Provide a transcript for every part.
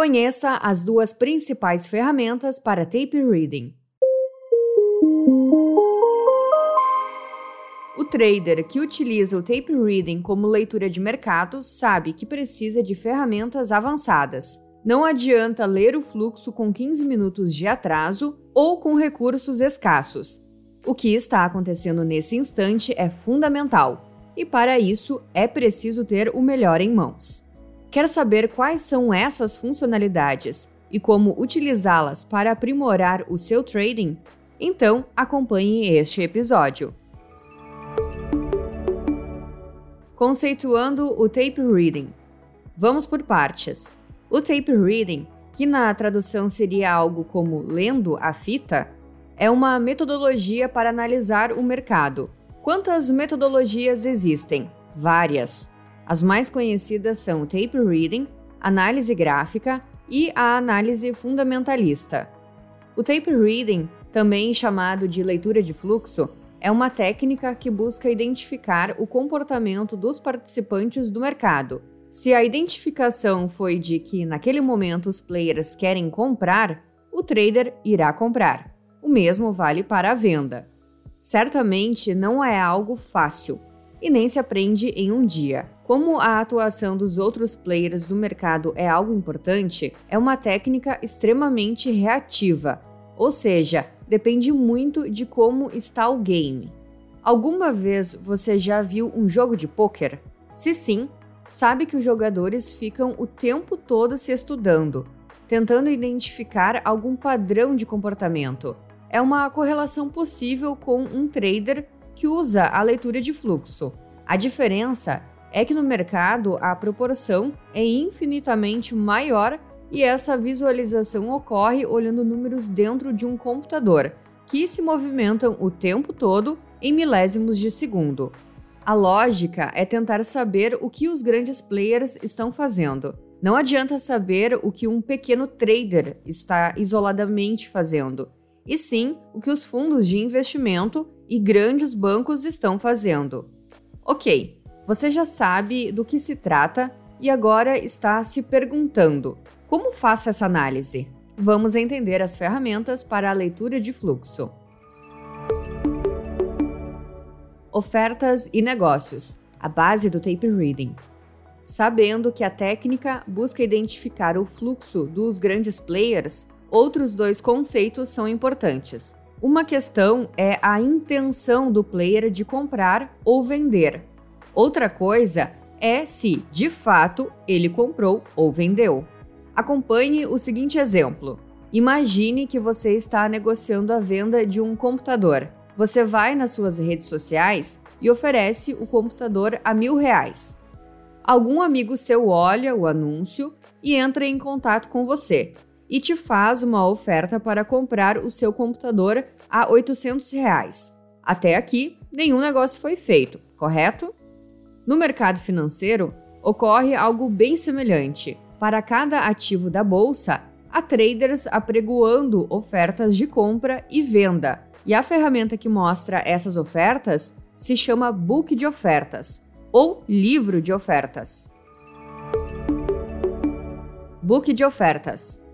Conheça as duas principais ferramentas para tape reading. O trader que utiliza o tape reading como leitura de mercado sabe que precisa de ferramentas avançadas. Não adianta ler o fluxo com 15 minutos de atraso ou com recursos escassos. O que está acontecendo nesse instante é fundamental, e para isso é preciso ter o melhor em mãos. Quer saber quais são essas funcionalidades e como utilizá-las para aprimorar o seu trading? Então acompanhe este episódio. Conceituando o tape reading. Vamos por partes. O tape reading, que na tradução seria algo como lendo a fita, é uma metodologia para analisar o mercado. Quantas metodologias existem? Várias. As mais conhecidas são o tape reading, análise gráfica e a análise fundamentalista. O tape reading, também chamado de leitura de fluxo, é uma técnica que busca identificar o comportamento dos participantes do mercado. Se a identificação foi de que naquele momento os players querem comprar, o trader irá comprar. O mesmo vale para a venda. Certamente não é algo fácil e nem se aprende em um dia. Como a atuação dos outros players do mercado é algo importante, é uma técnica extremamente reativa, ou seja, depende muito de como está o game. Alguma vez você já viu um jogo de pôquer? Se sim, sabe que os jogadores ficam o tempo todo se estudando, tentando identificar algum padrão de comportamento. É uma correlação possível com um trader que usa a leitura de fluxo. A diferença é que no mercado a proporção é infinitamente maior e essa visualização ocorre olhando números dentro de um computador, que se movimentam o tempo todo em milésimos de segundo. A lógica é tentar saber o que os grandes players estão fazendo. Não adianta saber o que um pequeno trader está isoladamente fazendo, e sim o que os fundos de investimento e grandes bancos estão fazendo. Ok, você já sabe do que se trata e agora está se perguntando: como faço essa análise? Vamos entender as ferramentas para a leitura de fluxo. Ofertas e negócios a base do tape reading. Sabendo que a técnica busca identificar o fluxo dos grandes players, outros dois conceitos são importantes. Uma questão é a intenção do player de comprar ou vender. Outra coisa é se, de fato, ele comprou ou vendeu. Acompanhe o seguinte exemplo. Imagine que você está negociando a venda de um computador. Você vai nas suas redes sociais e oferece o computador a mil reais. Algum amigo seu olha o anúncio e entra em contato com você e te faz uma oferta para comprar o seu computador a 800 reais. Até aqui, nenhum negócio foi feito, correto? No mercado financeiro, ocorre algo bem semelhante. Para cada ativo da bolsa, há traders apregoando ofertas de compra e venda, e a ferramenta que mostra essas ofertas se chama Book de Ofertas ou Livro de Ofertas. Book de Ofertas.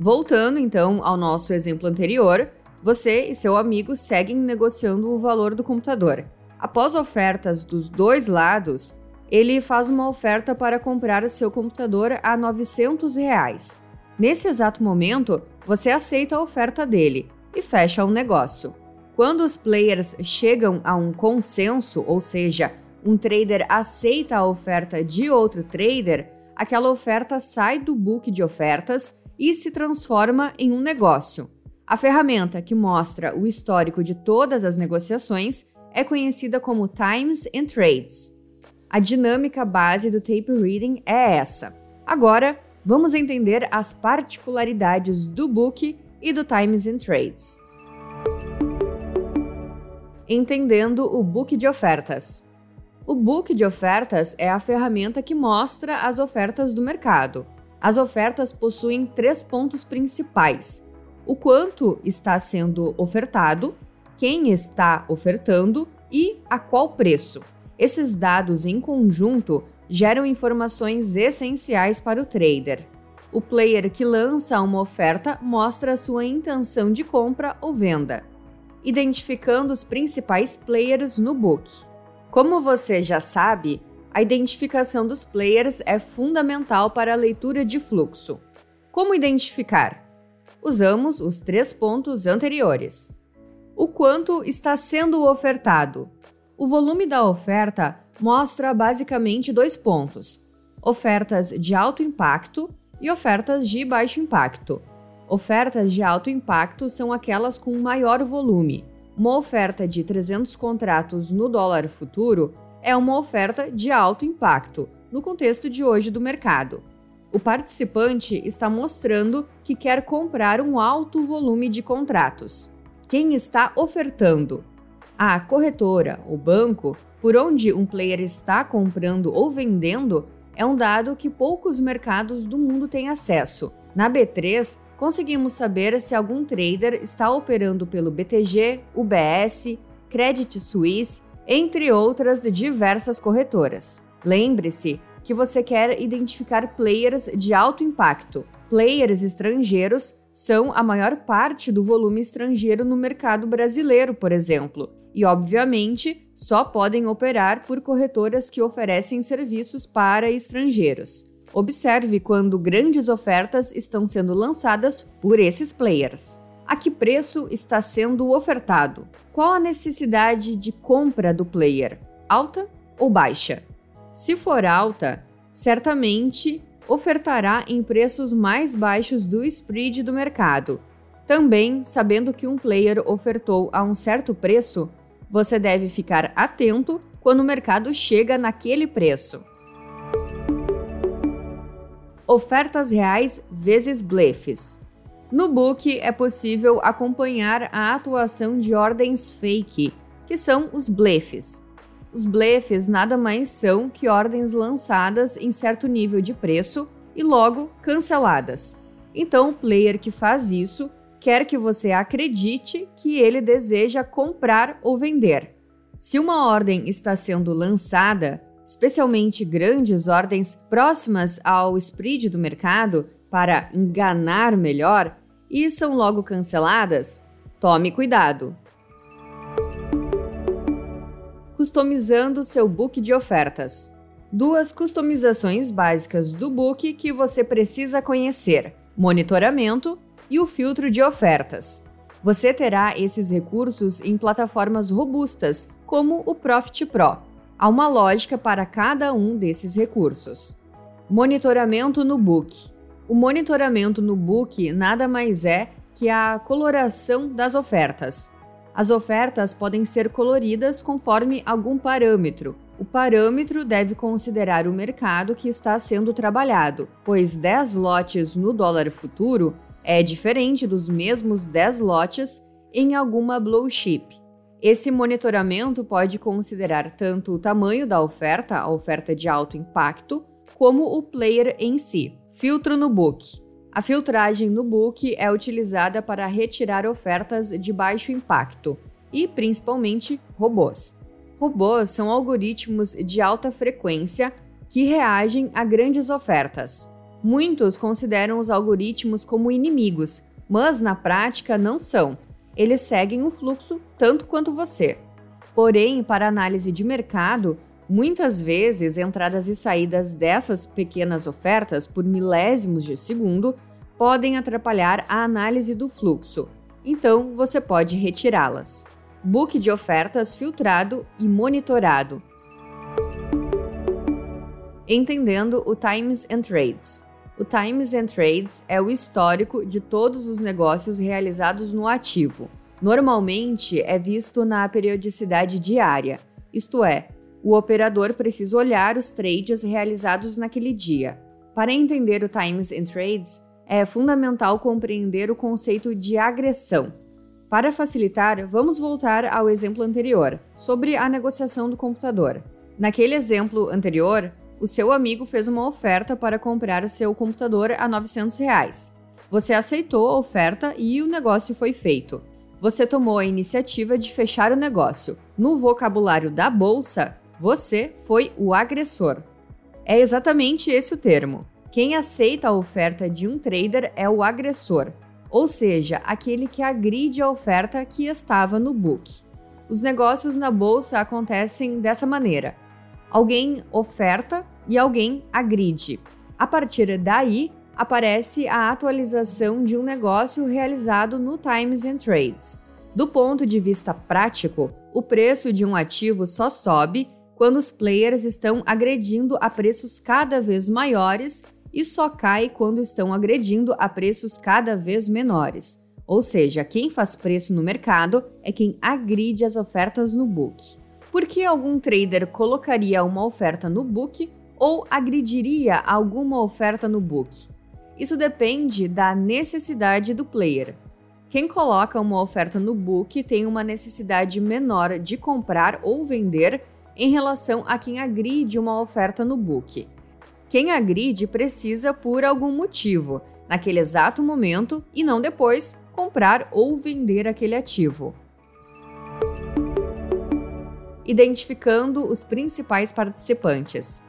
Voltando então ao nosso exemplo anterior, você e seu amigo seguem negociando o valor do computador. Após ofertas dos dois lados, ele faz uma oferta para comprar seu computador a 900 reais. Nesse exato momento, você aceita a oferta dele e fecha um negócio. Quando os players chegam a um consenso, ou seja, um trader aceita a oferta de outro trader, aquela oferta sai do book de ofertas e se transforma em um negócio. A ferramenta que mostra o histórico de todas as negociações é conhecida como Times and Trades. A dinâmica base do tape reading é essa. Agora, vamos entender as particularidades do book e do Times and Trades. Entendendo o book de ofertas. O book de ofertas é a ferramenta que mostra as ofertas do mercado. As ofertas possuem três pontos principais: o quanto está sendo ofertado, quem está ofertando e a qual preço. Esses dados em conjunto geram informações essenciais para o trader. O player que lança uma oferta mostra sua intenção de compra ou venda, identificando os principais players no book. Como você já sabe, a identificação dos players é fundamental para a leitura de fluxo. Como identificar? Usamos os três pontos anteriores. O quanto está sendo ofertado. O volume da oferta mostra basicamente dois pontos: ofertas de alto impacto e ofertas de baixo impacto. Ofertas de alto impacto são aquelas com maior volume. Uma oferta de 300 contratos no dólar futuro é uma oferta de alto impacto, no contexto de hoje do mercado. O participante está mostrando que quer comprar um alto volume de contratos. Quem está ofertando? A corretora, o banco, por onde um player está comprando ou vendendo, é um dado que poucos mercados do mundo têm acesso. Na B3, conseguimos saber se algum trader está operando pelo BTG, UBS, Credit Suisse entre outras diversas corretoras. Lembre-se que você quer identificar players de alto impacto. Players estrangeiros são a maior parte do volume estrangeiro no mercado brasileiro, por exemplo, e, obviamente, só podem operar por corretoras que oferecem serviços para estrangeiros. Observe quando grandes ofertas estão sendo lançadas por esses players. A que preço está sendo ofertado? Qual a necessidade de compra do player? Alta ou baixa? Se for alta, certamente ofertará em preços mais baixos do spread do mercado. Também, sabendo que um player ofertou a um certo preço, você deve ficar atento quando o mercado chega naquele preço. Ofertas reais vezes blefs. No book é possível acompanhar a atuação de ordens fake, que são os blefs. Os blefs nada mais são que ordens lançadas em certo nível de preço e logo canceladas. Então, o player que faz isso quer que você acredite que ele deseja comprar ou vender. Se uma ordem está sendo lançada, especialmente grandes ordens próximas ao spread do mercado, para enganar melhor, e são logo canceladas, tome cuidado. Customizando seu book de ofertas. Duas customizações básicas do book que você precisa conhecer: monitoramento e o filtro de ofertas. Você terá esses recursos em plataformas robustas, como o Profit Pro. Há uma lógica para cada um desses recursos. Monitoramento no book. O monitoramento no book nada mais é que a coloração das ofertas. As ofertas podem ser coloridas conforme algum parâmetro. O parâmetro deve considerar o mercado que está sendo trabalhado, pois 10 lotes no dólar futuro é diferente dos mesmos 10 lotes em alguma blue chip. Esse monitoramento pode considerar tanto o tamanho da oferta, a oferta de alto impacto, como o player em si. Filtro no book. A filtragem no book é utilizada para retirar ofertas de baixo impacto e, principalmente, robôs. Robôs são algoritmos de alta frequência que reagem a grandes ofertas. Muitos consideram os algoritmos como inimigos, mas na prática não são. Eles seguem o fluxo tanto quanto você. Porém, para análise de mercado, Muitas vezes, entradas e saídas dessas pequenas ofertas por milésimos de segundo podem atrapalhar a análise do fluxo, então você pode retirá-las. Book de ofertas filtrado e monitorado. Entendendo o Times and Trades. O Times and Trades é o histórico de todos os negócios realizados no ativo. Normalmente é visto na periodicidade diária, isto é, o operador precisa olhar os trades realizados naquele dia. Para entender o Times and Trades, é fundamental compreender o conceito de agressão. Para facilitar, vamos voltar ao exemplo anterior, sobre a negociação do computador. Naquele exemplo anterior, o seu amigo fez uma oferta para comprar seu computador a 900 reais. Você aceitou a oferta e o negócio foi feito. Você tomou a iniciativa de fechar o negócio. No vocabulário da bolsa, você foi o agressor. É exatamente esse o termo. Quem aceita a oferta de um trader é o agressor, ou seja, aquele que agride a oferta que estava no book. Os negócios na bolsa acontecem dessa maneira: alguém oferta e alguém agride. A partir daí, aparece a atualização de um negócio realizado no Times and Trades. Do ponto de vista prático, o preço de um ativo só sobe quando os players estão agredindo a preços cada vez maiores e só cai quando estão agredindo a preços cada vez menores. Ou seja, quem faz preço no mercado é quem agride as ofertas no book. Por que algum trader colocaria uma oferta no book ou agrediria alguma oferta no book? Isso depende da necessidade do player. Quem coloca uma oferta no book tem uma necessidade menor de comprar ou vender em relação a quem agride uma oferta no book. Quem agride precisa, por algum motivo, naquele exato momento e não depois, comprar ou vender aquele ativo. Identificando os principais participantes.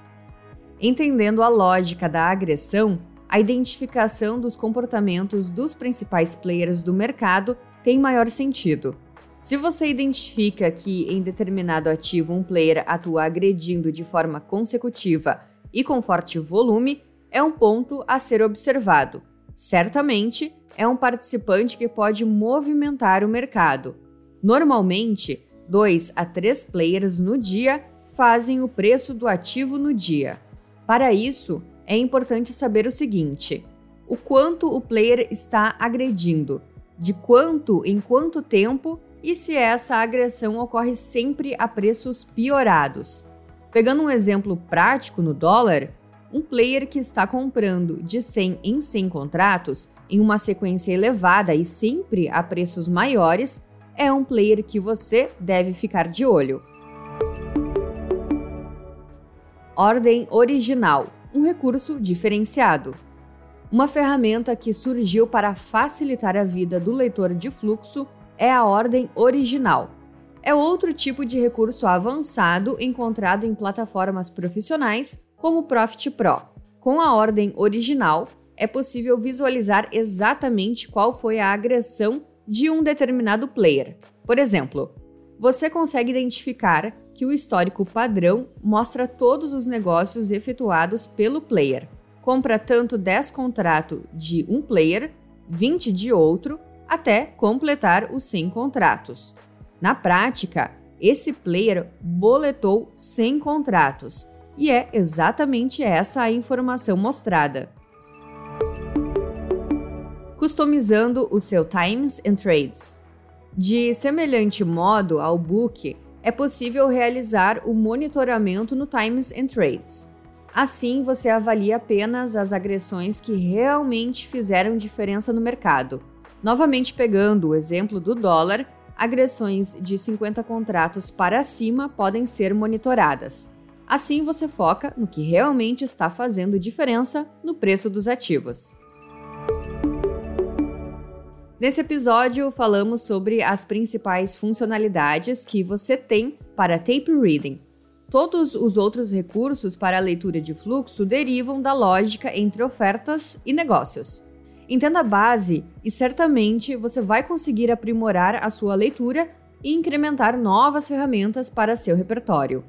Entendendo a lógica da agressão, a identificação dos comportamentos dos principais players do mercado tem maior sentido. Se você identifica que em determinado ativo um player atua agredindo de forma consecutiva e com forte volume, é um ponto a ser observado. Certamente, é um participante que pode movimentar o mercado. Normalmente, dois a três players no dia fazem o preço do ativo no dia. Para isso, é importante saber o seguinte: o quanto o player está agredindo, de quanto em quanto tempo e se essa agressão ocorre sempre a preços piorados. Pegando um exemplo prático no dólar, um player que está comprando de 100 em 100 contratos em uma sequência elevada e sempre a preços maiores é um player que você deve ficar de olho. Ordem original um recurso diferenciado. Uma ferramenta que surgiu para facilitar a vida do leitor de fluxo é a ordem original é outro tipo de recurso avançado encontrado em plataformas profissionais como o Profit Pro. Com a ordem original, é possível visualizar exatamente qual foi a agressão de um determinado player. Por exemplo, você consegue identificar que o histórico padrão mostra todos os negócios efetuados pelo player. Compra tanto 10 contratos de um player, 20 de outro, até completar os 100 contratos. Na prática, esse player boletou 100 contratos, e é exatamente essa a informação mostrada. Customizando o seu Times and Trades. De semelhante modo ao book, é possível realizar o monitoramento no Times and Trades. Assim, você avalia apenas as agressões que realmente fizeram diferença no mercado. Novamente pegando o exemplo do dólar, agressões de 50 contratos para cima podem ser monitoradas. Assim, você foca no que realmente está fazendo diferença no preço dos ativos. Nesse episódio, falamos sobre as principais funcionalidades que você tem para tape reading. Todos os outros recursos para a leitura de fluxo derivam da lógica entre ofertas e negócios. Entenda a base e certamente você vai conseguir aprimorar a sua leitura e incrementar novas ferramentas para seu repertório.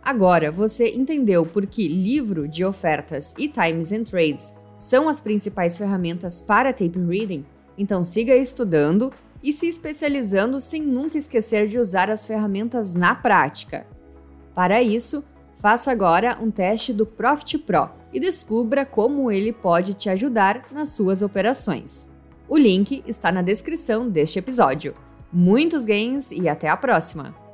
Agora, você entendeu por que livro de ofertas e Times and Trades são as principais ferramentas para tape reading? Então siga estudando e se especializando sem nunca esquecer de usar as ferramentas na prática. Para isso, faça agora um teste do Profit Pro e descubra como ele pode te ajudar nas suas operações. O link está na descrição deste episódio. Muitos gains e até a próxima!